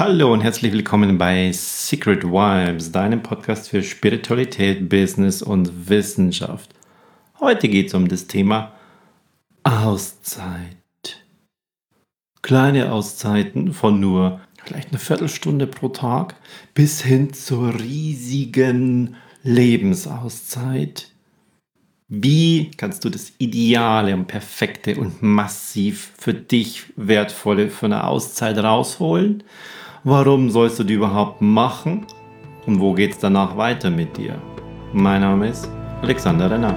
Hallo und herzlich willkommen bei Secret Vibes, deinem Podcast für Spiritualität, Business und Wissenschaft. Heute geht es um das Thema Auszeit. Kleine Auszeiten von nur vielleicht eine Viertelstunde pro Tag bis hin zur riesigen Lebensauszeit. Wie kannst du das Ideale und Perfekte und massiv für dich wertvolle für eine Auszeit rausholen? Warum sollst du die überhaupt machen? Und wo geht es danach weiter mit dir? Mein Name ist Alexander Renner.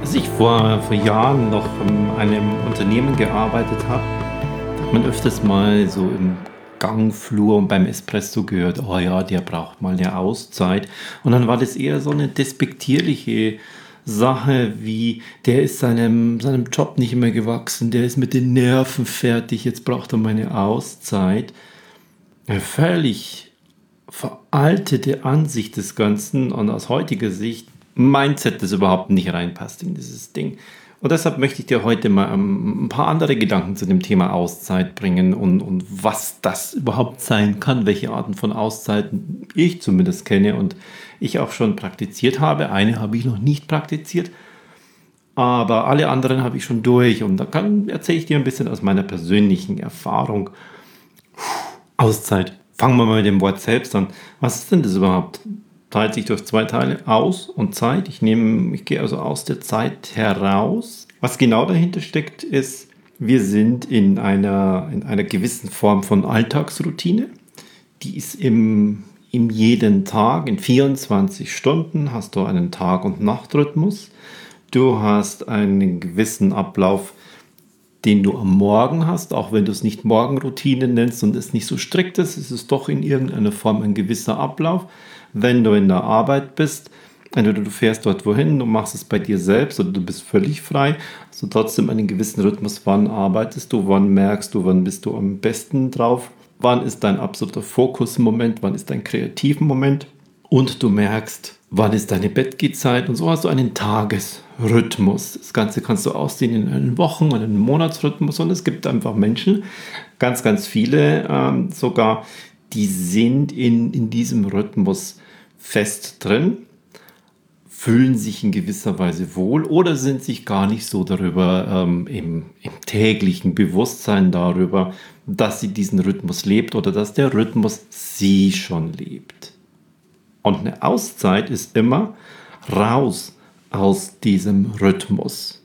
Als ich vor, vor Jahren noch in einem Unternehmen gearbeitet habe, hat man öfters mal so im Gangflur und beim Espresso gehört, oh ja, der braucht mal eine Auszeit. Und dann war das eher so eine despektierliche Sache wie, der ist seinem, seinem Job nicht mehr gewachsen, der ist mit den Nerven fertig, jetzt braucht er mal eine Auszeit. Eine völlig veraltete Ansicht des Ganzen und aus heutiger Sicht Mindset, das überhaupt nicht reinpasst in dieses Ding. Und deshalb möchte ich dir heute mal ähm, ein paar andere Gedanken zu dem Thema Auszeit bringen und, und was das überhaupt sein kann, welche Arten von Auszeiten ich zumindest kenne und ich auch schon praktiziert habe. Eine habe ich noch nicht praktiziert, aber alle anderen habe ich schon durch und da kann, erzähle ich dir ein bisschen aus meiner persönlichen Erfahrung. Auszeit. Fangen wir mal mit dem Wort selbst an. Was ist denn das überhaupt? Teilt sich durch zwei Teile aus und Zeit. Ich nehme, ich gehe also aus der Zeit heraus. Was genau dahinter steckt, ist, wir sind in einer, in einer gewissen Form von Alltagsroutine. Die ist im, im jeden Tag, in 24 Stunden hast du einen Tag- und Nachtrhythmus. Du hast einen gewissen Ablauf, den du am Morgen hast, auch wenn du es nicht Morgenroutine nennst und es nicht so strikt ist, ist es doch in irgendeiner Form ein gewisser Ablauf wenn du in der Arbeit bist. Entweder du fährst dort wohin, du machst es bei dir selbst oder du bist völlig frei. Hast du trotzdem einen gewissen Rhythmus, wann arbeitest du, wann merkst du, wann bist du am besten drauf, wann ist dein absoluter Fokusmoment, wann ist dein kreativen Moment und du merkst, wann ist deine Bettgehzeit und so hast du einen Tagesrhythmus. Das Ganze kannst du aussehen in einen Wochen- oder einen Monatsrhythmus und es gibt einfach Menschen, ganz, ganz viele ähm, sogar, die sind in, in diesem Rhythmus fest drin, fühlen sich in gewisser Weise wohl oder sind sich gar nicht so darüber ähm, im, im täglichen Bewusstsein darüber, dass sie diesen Rhythmus lebt oder dass der Rhythmus sie schon lebt. Und eine Auszeit ist immer raus aus diesem Rhythmus,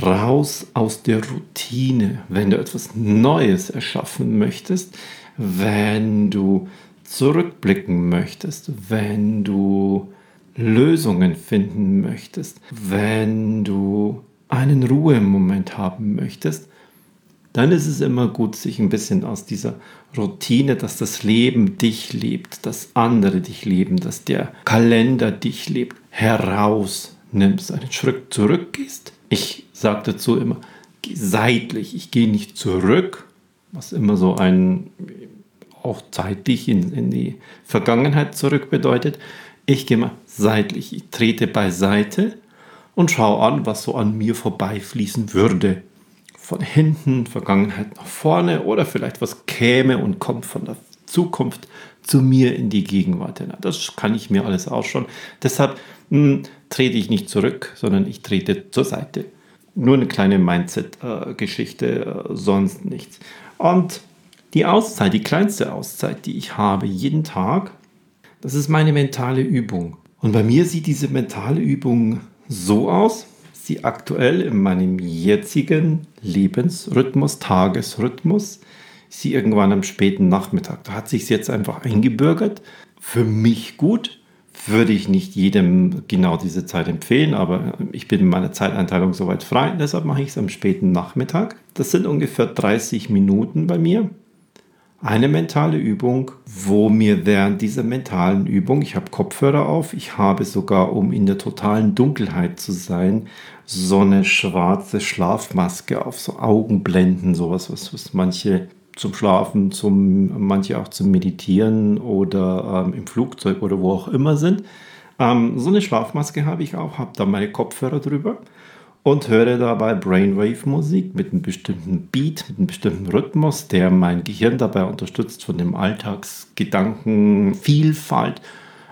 raus aus der Routine. Wenn du etwas Neues erschaffen möchtest, wenn du zurückblicken möchtest, wenn du Lösungen finden möchtest, wenn du einen Ruhemoment haben möchtest, dann ist es immer gut, sich ein bisschen aus dieser Routine, dass das Leben dich lebt, dass andere dich leben, dass der Kalender dich lebt, herausnimmst, einen Schritt zurückgehst. Ich sage dazu immer, geh seitlich, ich gehe nicht zurück, was immer so ein, auch zeitlich in, in die Vergangenheit zurück bedeutet. Ich gehe mal seitlich, ich trete beiseite und schaue an, was so an mir vorbeifließen würde. Von hinten, Vergangenheit nach vorne oder vielleicht was käme und kommt von der Zukunft zu mir in die Gegenwart. Das kann ich mir alles ausschauen. Deshalb mh, hm, trete ich nicht zurück, sondern ich trete zur Seite. Nur eine kleine Mindset-Geschichte, äh, sonst nichts. Und die Auszeit, die kleinste Auszeit, die ich habe jeden Tag, das ist meine mentale Übung. Und bei mir sieht diese mentale Übung so aus, sie aktuell in meinem jetzigen Lebensrhythmus, Tagesrhythmus, sie irgendwann am späten Nachmittag. Da hat sich jetzt einfach eingebürgert. Für mich gut, würde ich nicht jedem genau diese Zeit empfehlen, aber ich bin in meiner Zeiteinteilung soweit frei, deshalb mache ich es am späten Nachmittag. Das sind ungefähr 30 Minuten bei mir. Eine mentale Übung, wo mir während dieser mentalen Übung, ich habe Kopfhörer auf, ich habe sogar, um in der totalen Dunkelheit zu sein, so eine schwarze Schlafmaske auf, so Augenblenden, sowas, was, was manche zum Schlafen, zum, manche auch zum Meditieren oder ähm, im Flugzeug oder wo auch immer sind. Ähm, so eine Schlafmaske habe ich auch, habe da meine Kopfhörer drüber und höre dabei Brainwave-Musik mit einem bestimmten Beat, mit einem bestimmten Rhythmus, der mein Gehirn dabei unterstützt, von dem Alltagsgedankenvielfalt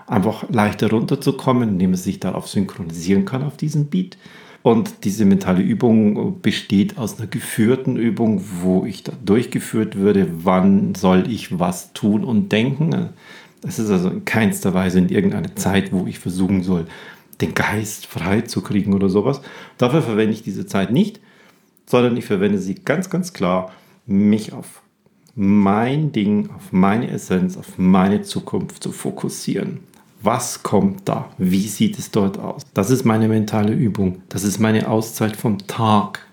einfach leichter runterzukommen, indem es sich darauf synchronisieren kann auf diesen Beat. Und diese mentale Übung besteht aus einer geführten Übung, wo ich da durchgeführt würde, wann soll ich was tun und denken. Es ist also in keinster Weise in irgendeiner Zeit, wo ich versuchen soll, den Geist frei zu kriegen oder sowas. Dafür verwende ich diese Zeit nicht, sondern ich verwende sie ganz, ganz klar, mich auf mein Ding, auf meine Essenz, auf meine Zukunft zu fokussieren. Was kommt da? Wie sieht es dort aus? Das ist meine mentale Übung. Das ist meine Auszeit vom Tag.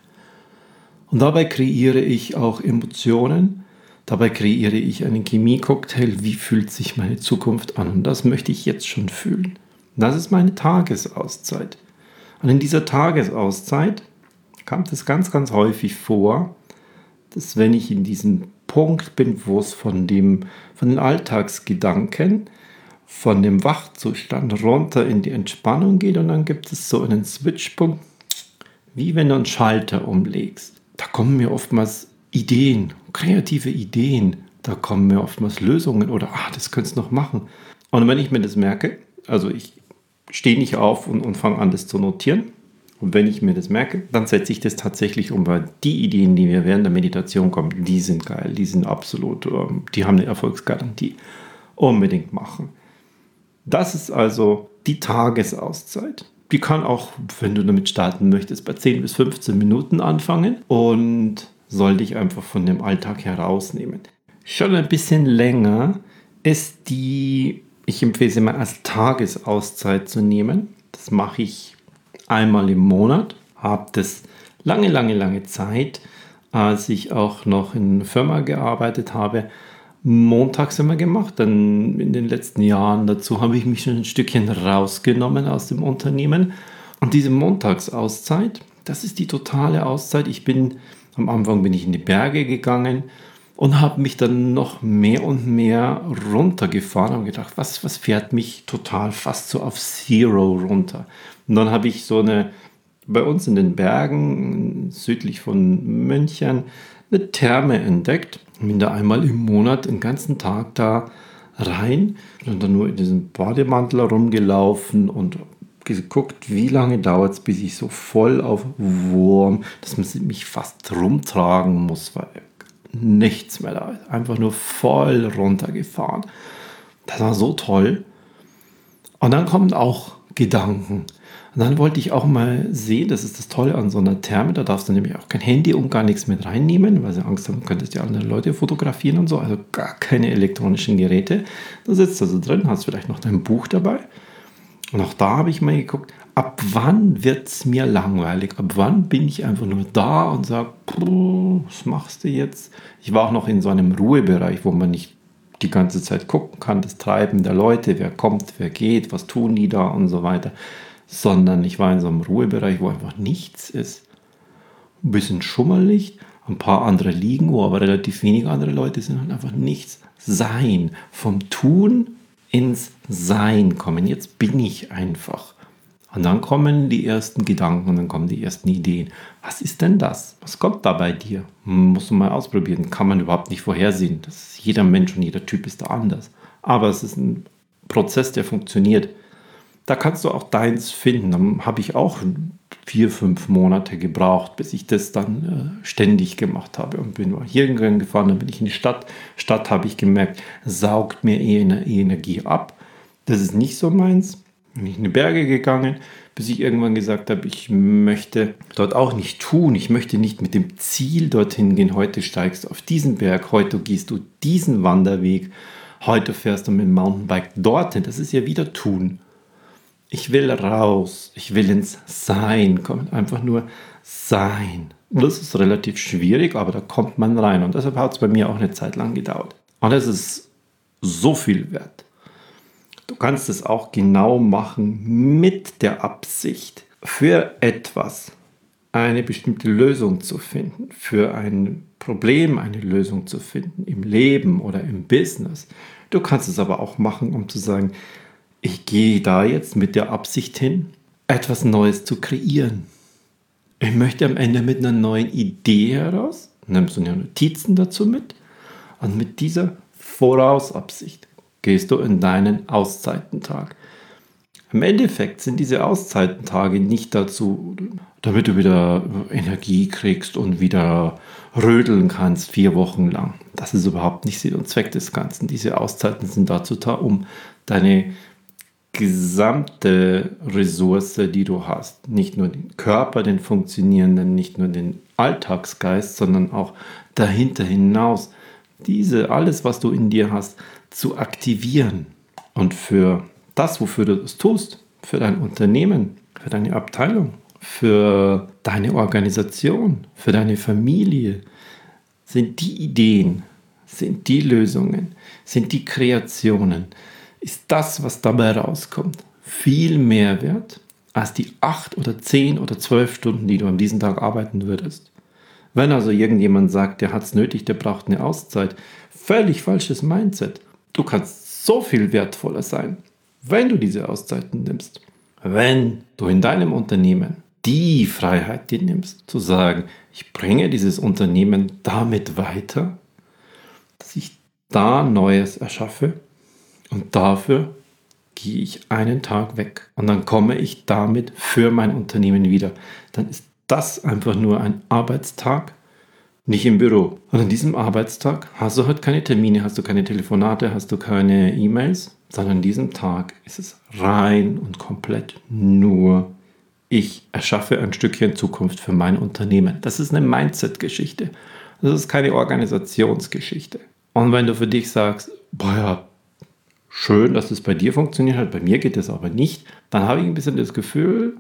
Und dabei kreiere ich auch Emotionen. Dabei kreiere ich einen Chemiecocktail. Wie fühlt sich meine Zukunft an? Und das möchte ich jetzt schon fühlen. Das ist meine Tagesauszeit. Und in dieser Tagesauszeit kommt es ganz, ganz häufig vor, dass wenn ich in diesem Punkt bin, wo es von, dem, von den Alltagsgedanken, von dem Wachzustand runter in die Entspannung geht und dann gibt es so einen Switchpunkt, wie wenn du einen Schalter umlegst. Da kommen mir oftmals Ideen, kreative Ideen, da kommen mir oftmals Lösungen oder, ah, das könntest du noch machen. Und wenn ich mir das merke, also ich stehe nicht auf und, und fange an, das zu notieren. Und wenn ich mir das merke, dann setze ich das tatsächlich um, weil die Ideen, die mir während der Meditation kommen, die sind geil, die sind absolut, ähm, die haben eine Erfolgsgarantie. Unbedingt machen. Das ist also die Tagesauszeit. Die kann auch, wenn du damit starten möchtest, bei 10 bis 15 Minuten anfangen und soll dich einfach von dem Alltag herausnehmen. Schon ein bisschen länger ist die ich empfehle es immer als Tagesauszeit zu nehmen. Das mache ich einmal im Monat. Habe das lange, lange, lange Zeit, als ich auch noch in einer Firma gearbeitet habe, montags immer gemacht. Dann in den letzten Jahren dazu habe ich mich schon ein Stückchen rausgenommen aus dem Unternehmen. Und diese Montagsauszeit, das ist die totale Auszeit. Ich bin am Anfang bin ich in die Berge gegangen und habe mich dann noch mehr und mehr runtergefahren und gedacht, was, was fährt mich total fast so auf Zero runter. Und dann habe ich so eine, bei uns in den Bergen südlich von München, eine Therme entdeckt. Bin da einmal im Monat den ganzen Tag da rein und dann nur in diesem Bademantel rumgelaufen und geguckt, wie lange dauert es, bis ich so voll auf Wurm, dass man mich fast rumtragen muss, weil nichts mehr da. Einfach nur voll runtergefahren. Das war so toll. Und dann kommen auch Gedanken. Und dann wollte ich auch mal sehen, das ist das Tolle an so einer Therme, da darfst du nämlich auch kein Handy und gar nichts mit reinnehmen, weil sie Angst haben, könntest ja andere Leute fotografieren und so, also gar keine elektronischen Geräte. Da sitzt du so drin, hast vielleicht noch dein Buch dabei. Und auch da habe ich mal geguckt, ab wann wird es mir langweilig? Ab wann bin ich einfach nur da und sage, was machst du jetzt? Ich war auch noch in so einem Ruhebereich, wo man nicht die ganze Zeit gucken kann, das Treiben der Leute, wer kommt, wer geht, was tun die da und so weiter, sondern ich war in so einem Ruhebereich, wo einfach nichts ist. Ein bisschen Schummerlicht, ein paar andere liegen, wo aber relativ wenig andere Leute sind und einfach nichts. Sein, vom Tun ins Sein kommen. Jetzt bin ich einfach. Und dann kommen die ersten Gedanken und dann kommen die ersten Ideen. Was ist denn das? Was kommt da bei dir? Musst du mal ausprobieren. Kann man überhaupt nicht vorhersehen. Das jeder Mensch und jeder Typ ist da anders. Aber es ist ein Prozess, der funktioniert. Da kannst du auch deins finden. Dann habe ich auch vier, fünf Monate gebraucht, bis ich das dann äh, ständig gemacht habe. Und bin hier gefahren, dann bin ich in die Stadt. Stadt habe ich gemerkt, saugt mir eh Energie ab. Das ist nicht so meins bin ich in die Berge gegangen, bis ich irgendwann gesagt habe, ich möchte dort auch nicht tun. Ich möchte nicht mit dem Ziel dorthin gehen. Heute steigst du auf diesen Berg, heute gehst du diesen Wanderweg, heute fährst du mit dem Mountainbike dorthin. Das ist ja wieder tun. Ich will raus, ich will ins Sein kommen, einfach nur sein. Das ist relativ schwierig, aber da kommt man rein. Und deshalb hat es bei mir auch eine Zeit lang gedauert. Und es ist so viel wert. Du kannst es auch genau machen mit der Absicht, für etwas eine bestimmte Lösung zu finden, für ein Problem eine Lösung zu finden, im Leben oder im Business. Du kannst es aber auch machen, um zu sagen, ich gehe da jetzt mit der Absicht hin, etwas Neues zu kreieren. Ich möchte am Ende mit einer neuen Idee heraus, nimmst du dir Notizen dazu mit und mit dieser Vorausabsicht gehst du in deinen Auszeitentag. Im Endeffekt sind diese Auszeitentage nicht dazu, damit du wieder Energie kriegst und wieder rödeln kannst vier Wochen lang. Das ist überhaupt nicht Sinn und Zweck des Ganzen. Diese Auszeiten sind dazu da, um deine gesamte Ressource, die du hast, nicht nur den Körper, den funktionierenden, nicht nur den Alltagsgeist, sondern auch dahinter hinaus, diese, alles, was du in dir hast, zu aktivieren. Und für das, wofür du es tust, für dein Unternehmen, für deine Abteilung, für deine Organisation, für deine Familie, sind die Ideen, sind die Lösungen, sind die Kreationen, ist das, was dabei rauskommt, viel mehr wert als die acht oder zehn oder zwölf Stunden, die du an diesem Tag arbeiten würdest. Wenn also irgendjemand sagt, der hat es nötig, der braucht eine Auszeit, völlig falsches Mindset. Du kannst so viel wertvoller sein, wenn du diese Auszeiten nimmst. Wenn du in deinem Unternehmen die Freiheit dir nimmst, zu sagen, ich bringe dieses Unternehmen damit weiter, dass ich da Neues erschaffe und dafür gehe ich einen Tag weg und dann komme ich damit für mein Unternehmen wieder. Dann ist das einfach nur ein Arbeitstag, nicht im Büro. Und an diesem Arbeitstag hast du halt keine Termine, hast du keine Telefonate, hast du keine E-Mails, sondern an diesem Tag ist es rein und komplett nur ich erschaffe ein Stückchen Zukunft für mein Unternehmen. Das ist eine Mindset-Geschichte. Das ist keine Organisationsgeschichte. Und wenn du für dich sagst, boah ja, schön, dass es bei dir funktioniert hat, bei mir geht es aber nicht, dann habe ich ein bisschen das Gefühl,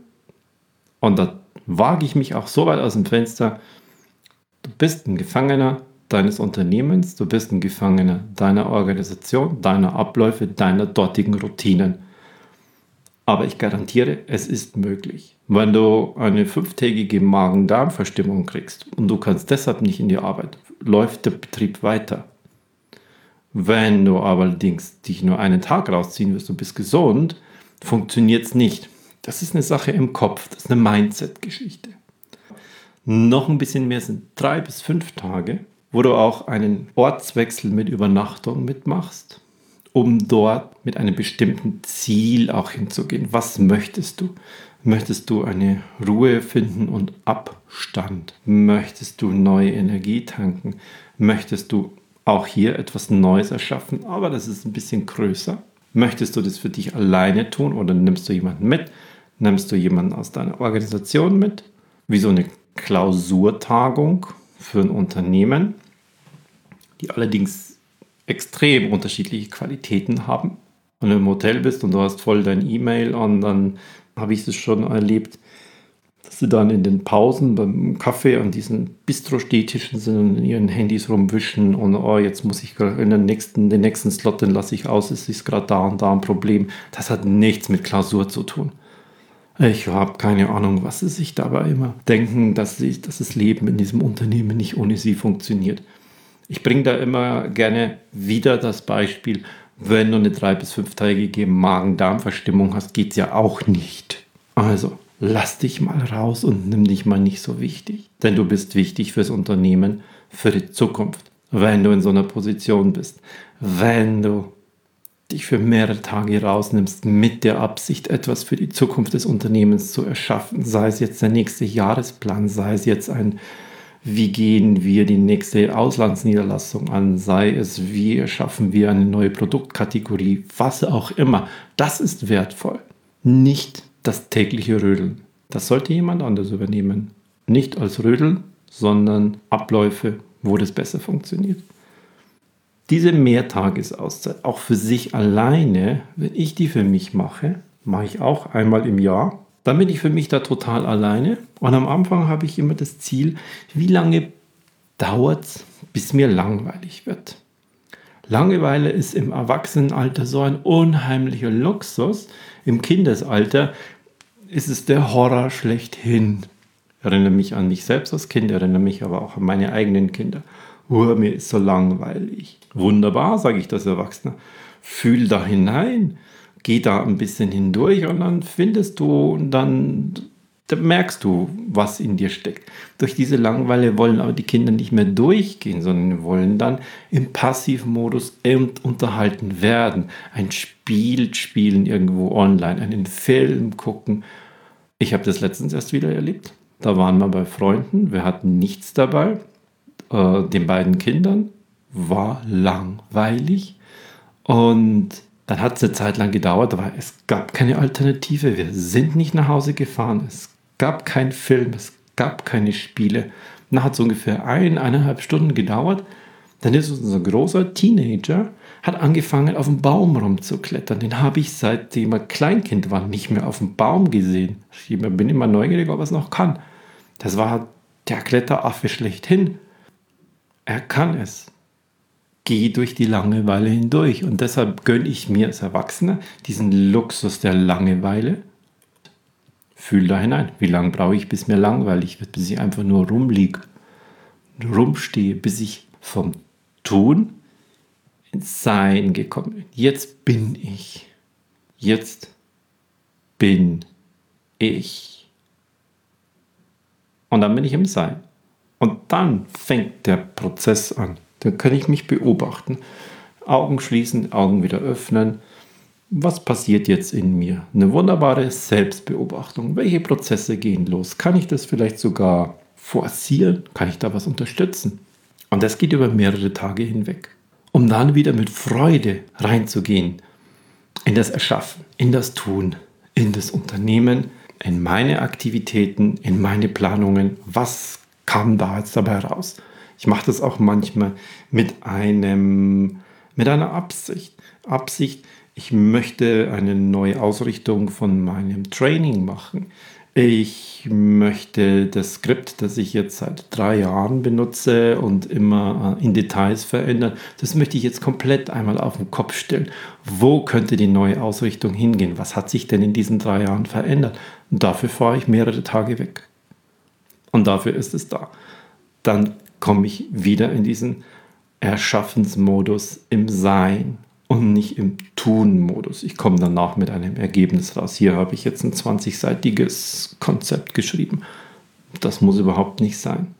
und da wage ich mich auch so weit aus dem Fenster, du bist ein Gefangener deines Unternehmens, du bist ein Gefangener deiner Organisation, deiner Abläufe, deiner dortigen Routinen. Aber ich garantiere, es ist möglich. Wenn du eine fünftägige Magen-Darm-Verstimmung kriegst und du kannst deshalb nicht in die Arbeit, läuft der Betrieb weiter. Wenn du allerdings dich nur einen Tag rausziehen wirst und bist gesund, funktioniert es nicht. Das ist eine Sache im Kopf, das ist eine Mindset-Geschichte. Noch ein bisschen mehr sind drei bis fünf Tage, wo du auch einen Ortswechsel mit Übernachtung mitmachst um dort mit einem bestimmten Ziel auch hinzugehen. Was möchtest du? Möchtest du eine Ruhe finden und Abstand? Möchtest du neue Energie tanken? Möchtest du auch hier etwas Neues erschaffen, aber das ist ein bisschen größer? Möchtest du das für dich alleine tun oder nimmst du jemanden mit? Nimmst du jemanden aus deiner Organisation mit? Wie so eine Klausurtagung für ein Unternehmen, die allerdings extrem unterschiedliche Qualitäten haben. Wenn du im Hotel bist und du hast voll dein E-Mail und dann habe ich es schon erlebt, dass sie dann in den Pausen beim Kaffee an diesen Bistro-Stehtischen sind und in ihren Handys rumwischen und oh, jetzt muss ich in den nächsten, den nächsten Slot, den lasse ich aus, es ist gerade da und da ein Problem. Das hat nichts mit Klausur zu tun. Ich habe keine Ahnung, was sie sich dabei immer denken, dass, sie, dass das Leben in diesem Unternehmen nicht ohne sie funktioniert. Ich bringe da immer gerne wieder das Beispiel, wenn du eine drei- bis fünftägige Magen-Darm-Verstimmung hast, geht es ja auch nicht. Also lass dich mal raus und nimm dich mal nicht so wichtig. Denn du bist wichtig fürs Unternehmen, für die Zukunft. Wenn du in so einer Position bist, wenn du dich für mehrere Tage rausnimmst mit der Absicht, etwas für die Zukunft des Unternehmens zu erschaffen, sei es jetzt der nächste Jahresplan, sei es jetzt ein wie gehen wir die nächste Auslandsniederlassung an, sei es, wie schaffen wir eine neue Produktkategorie, was auch immer. Das ist wertvoll. Nicht das tägliche Rödeln. Das sollte jemand anders übernehmen. Nicht als Rödeln, sondern Abläufe, wo das besser funktioniert. Diese Mehrtagesauszeit, auch für sich alleine, wenn ich die für mich mache, mache ich auch einmal im Jahr dann bin ich für mich da total alleine. Und am Anfang habe ich immer das Ziel, wie lange dauert es, bis mir langweilig wird. Langeweile ist im Erwachsenenalter so ein unheimlicher Luxus. Im Kindesalter ist es der Horror schlechthin. Ich erinnere mich an mich selbst als Kind, erinnere mich aber auch an meine eigenen Kinder. Oh, mir ist so langweilig. Wunderbar, sage ich das Erwachsene. Fühl da hinein geh da ein bisschen hindurch und dann findest du dann da merkst du, was in dir steckt. Durch diese Langeweile wollen aber die Kinder nicht mehr durchgehen, sondern wollen dann im Passivmodus unterhalten werden. Ein Spiel spielen irgendwo online, einen Film gucken. Ich habe das letztens erst wieder erlebt. Da waren wir bei Freunden, wir hatten nichts dabei. Äh, den beiden Kindern war langweilig. Und dann hat es eine Zeit lang gedauert, aber es gab keine Alternative. Wir sind nicht nach Hause gefahren. Es gab keinen Film, es gab keine Spiele. Dann hat es ungefähr eineinhalb Stunden gedauert. Dann ist unser großer Teenager, hat angefangen auf dem Baum rumzuklettern. Den habe ich seitdem er Kleinkind war nicht mehr auf dem Baum gesehen. Ich bin immer neugierig, ob er es noch kann. Das war der Kletteraffe schlechthin. Er kann es. Geh durch die Langeweile hindurch. Und deshalb gönne ich mir als Erwachsener diesen Luxus der Langeweile Fühl da hinein. Wie lange brauche ich, bis mir langweilig wird, bis ich einfach nur rumliege, rumstehe, bis ich vom Tun ins Sein gekommen bin. Jetzt bin ich. Jetzt bin ich. Und dann bin ich im Sein. Und dann fängt der Prozess an. Dann kann ich mich beobachten. Augen schließen, Augen wieder öffnen was passiert jetzt in mir? Eine wunderbare Selbstbeobachtung. Welche Prozesse gehen los? Kann ich das vielleicht sogar forcieren? Kann ich da was unterstützen? Und das geht über mehrere Tage hinweg. Um dann wieder mit Freude reinzugehen in das Erschaffen, in das Tun, in das Unternehmen, in meine Aktivitäten, in meine Planungen. Was kam da jetzt dabei raus? Ich mache das auch manchmal mit einem, mit einer Absicht. Absicht, ich möchte eine neue Ausrichtung von meinem Training machen. Ich möchte das Skript, das ich jetzt seit drei Jahren benutze und immer äh, in Details verändern, das möchte ich jetzt komplett einmal auf den Kopf stellen. Wo könnte die neue Ausrichtung hingehen? Was hat sich denn in diesen drei Jahren verändert? Und dafür fahre ich mehrere Tage weg. Und dafür ist es da. Dann komme ich wieder in diesen Erschaffensmodus im Sein und nicht im Tun-Modus. Ich komme danach mit einem Ergebnis raus. Hier habe ich jetzt ein 20-seitiges Konzept geschrieben. Das muss überhaupt nicht sein.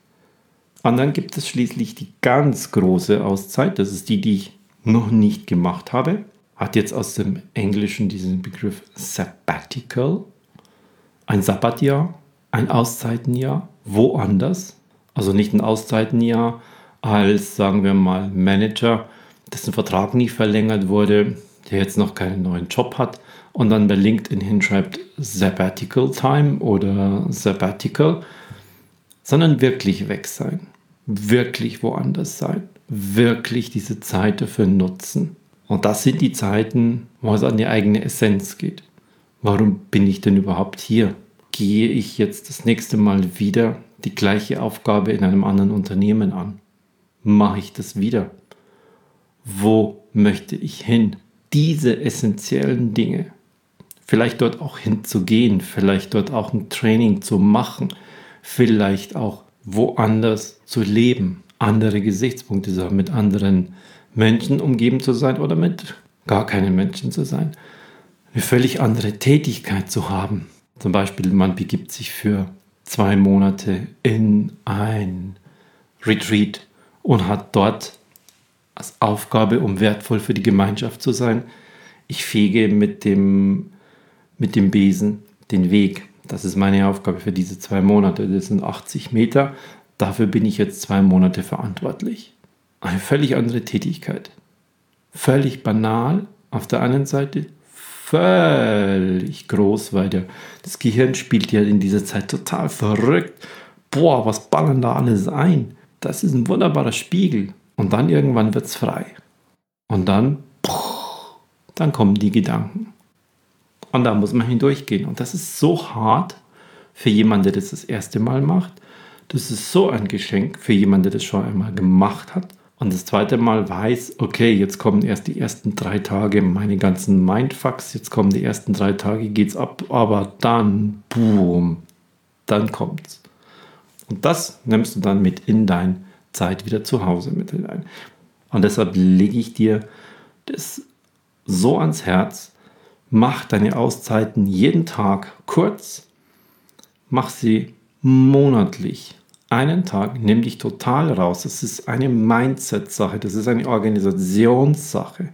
Und dann gibt es schließlich die ganz große Auszeit. Das ist die, die ich noch nicht gemacht habe. Hat jetzt aus dem Englischen diesen Begriff Sabbatical. Ein Sabbatjahr, ein Auszeitenjahr, woanders. Also nicht ein Auszeitenjahr als, sagen wir mal, Manager dessen Vertrag nicht verlängert wurde, der jetzt noch keinen neuen Job hat und dann bei LinkedIn hinschreibt Sabbatical Time oder Sabbatical, sondern wirklich weg sein, wirklich woanders sein, wirklich diese Zeit dafür nutzen. Und das sind die Zeiten, wo es an die eigene Essenz geht. Warum bin ich denn überhaupt hier? Gehe ich jetzt das nächste Mal wieder die gleiche Aufgabe in einem anderen Unternehmen an? Mache ich das wieder? wo möchte ich hin? Diese essentiellen Dinge, vielleicht dort auch hinzugehen, vielleicht dort auch ein Training zu machen, vielleicht auch woanders zu leben, andere Gesichtspunkte zu haben, mit anderen Menschen umgeben zu sein oder mit gar keinen Menschen zu sein, eine völlig andere Tätigkeit zu haben. Zum Beispiel, man begibt sich für zwei Monate in ein Retreat und hat dort als Aufgabe, um wertvoll für die Gemeinschaft zu sein. Ich fege mit dem, mit dem Besen den Weg. Das ist meine Aufgabe für diese zwei Monate. Das sind 80 Meter. Dafür bin ich jetzt zwei Monate verantwortlich. Eine völlig andere Tätigkeit. Völlig banal. Auf der anderen Seite völlig groß, weil der, das Gehirn spielt ja in dieser Zeit total verrückt. Boah, was ballern da alles ein? Das ist ein wunderbarer Spiegel. Und dann irgendwann wird es frei. Und dann, dann kommen die Gedanken. Und da muss man hindurchgehen. Und das ist so hart für jemanden, der das das erste Mal macht. Das ist so ein Geschenk für jemanden, der das schon einmal gemacht hat. Und das zweite Mal weiß, okay, jetzt kommen erst die ersten drei Tage meine ganzen Mindfucks, jetzt kommen die ersten drei Tage, geht's ab, aber dann, boom, dann kommt's. Und das nimmst du dann mit in dein Zeit wieder zu Hause mit hinein. Und deshalb lege ich dir das so ans Herz. Mach deine Auszeiten jeden Tag kurz. Mach sie monatlich. Einen Tag, nimm dich total raus. Das ist eine Mindset-Sache, das ist eine Organisationssache.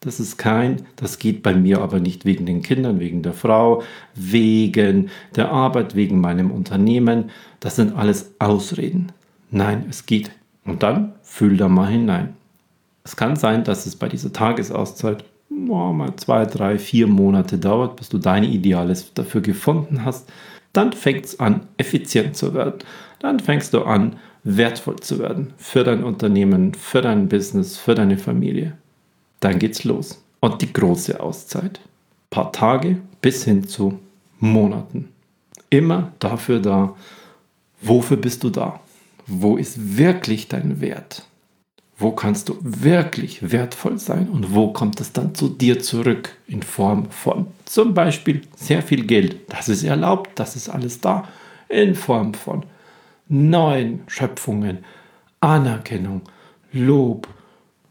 Das ist kein, das geht bei mir aber nicht wegen den Kindern, wegen der Frau, wegen der Arbeit, wegen meinem Unternehmen. Das sind alles Ausreden. Nein, es geht. Und dann fühl da mal hinein. Es kann sein, dass es bei dieser Tagesauszeit oh, mal zwei, drei, vier Monate dauert, bis du deine Ideales dafür gefunden hast. Dann fängt es an, effizient zu werden. Dann fängst du an, wertvoll zu werden für dein Unternehmen, für dein Business, für deine Familie dann geht's los. Und die große Auszeit. Ein paar Tage bis hin zu Monaten. Immer dafür da, wofür bist du da? Wo ist wirklich dein Wert? Wo kannst du wirklich wertvoll sein und wo kommt es dann zu dir zurück in Form von zum Beispiel sehr viel Geld? Das ist erlaubt, das ist alles da. In Form von neuen Schöpfungen, Anerkennung, Lob.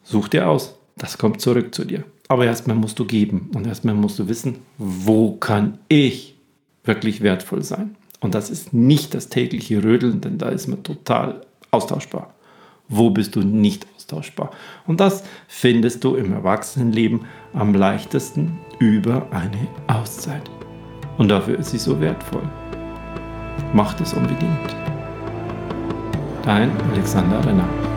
Such dir aus, das kommt zurück zu dir. Aber erstmal musst du geben und erstmal musst du wissen, wo kann ich wirklich wertvoll sein. Und das ist nicht das tägliche Rödeln, denn da ist man total austauschbar. Wo bist du nicht austauschbar? Und das findest du im Erwachsenenleben am leichtesten über eine Auszeit. Und dafür ist sie so wertvoll. Macht es unbedingt. Dein Alexander Renner.